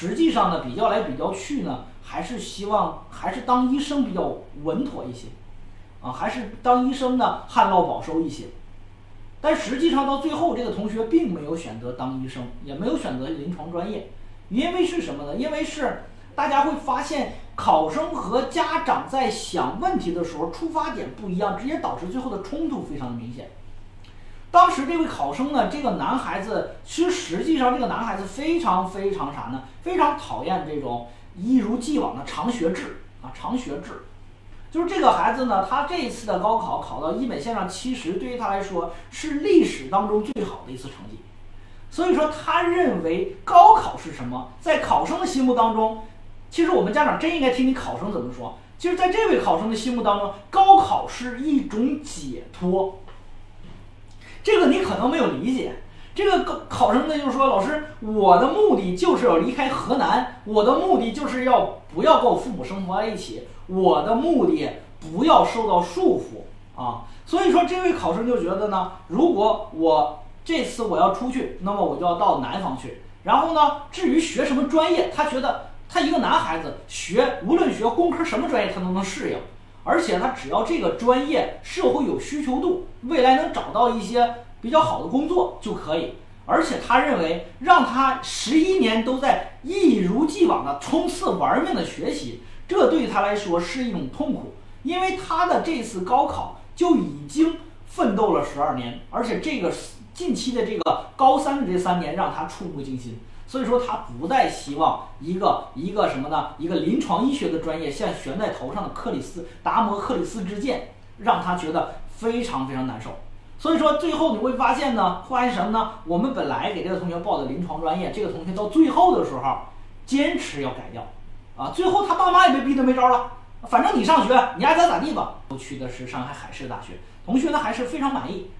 实际上呢，比较来比较去呢，还是希望还是当医生比较稳妥一些，啊，还是当医生呢旱涝保收一些。但实际上到最后，这个同学并没有选择当医生，也没有选择临床专业，因为是什么呢？因为是大家会发现，考生和家长在想问题的时候出发点不一样，直接导致最后的冲突非常的明显。当时这位考生呢，这个男孩子，其实实际上这个男孩子非常非常啥呢？非常讨厌这种一如既往的长学制啊，长学制。就是这个孩子呢，他这一次的高考考到一本线上七十，对于他来说是历史当中最好的一次成绩。所以说，他认为高考是什么？在考生的心目当中，其实我们家长真应该听听考生怎么说。其实在这位考生的心目当中，高考是一种解脱。这个你可能没有理解，这个考考生呢就是说，老师，我的目的就是要离开河南，我的目的就是要不要跟我父母生活在一起，我的目的不要受到束缚啊。所以说，这位考生就觉得呢，如果我这次我要出去，那么我就要到南方去。然后呢，至于学什么专业，他觉得他一个男孩子学，无论学工科什么专业，他都能适应。而且他只要这个专业社会有需求度，未来能找到一些比较好的工作就可以。而且他认为让他十一年都在一如既往的冲刺玩命的学习，这对他来说是一种痛苦，因为他的这次高考就已经奋斗了十二年，而且这个近期的这个高三的这三年让他触目惊心。所以说他不再希望一个一个什么呢？一个临床医学的专业像悬在头上的克里斯达摩克里斯之剑，让他觉得非常非常难受。所以说最后你会发现呢，发现什么呢？我们本来给这个同学报的临床专业，这个同学到最后的时候坚持要改掉，啊，最后他爸妈也被逼得没招了，反正你上学，你爱咋咋地吧。我去的是上海海事大学，同学呢还是非常满意。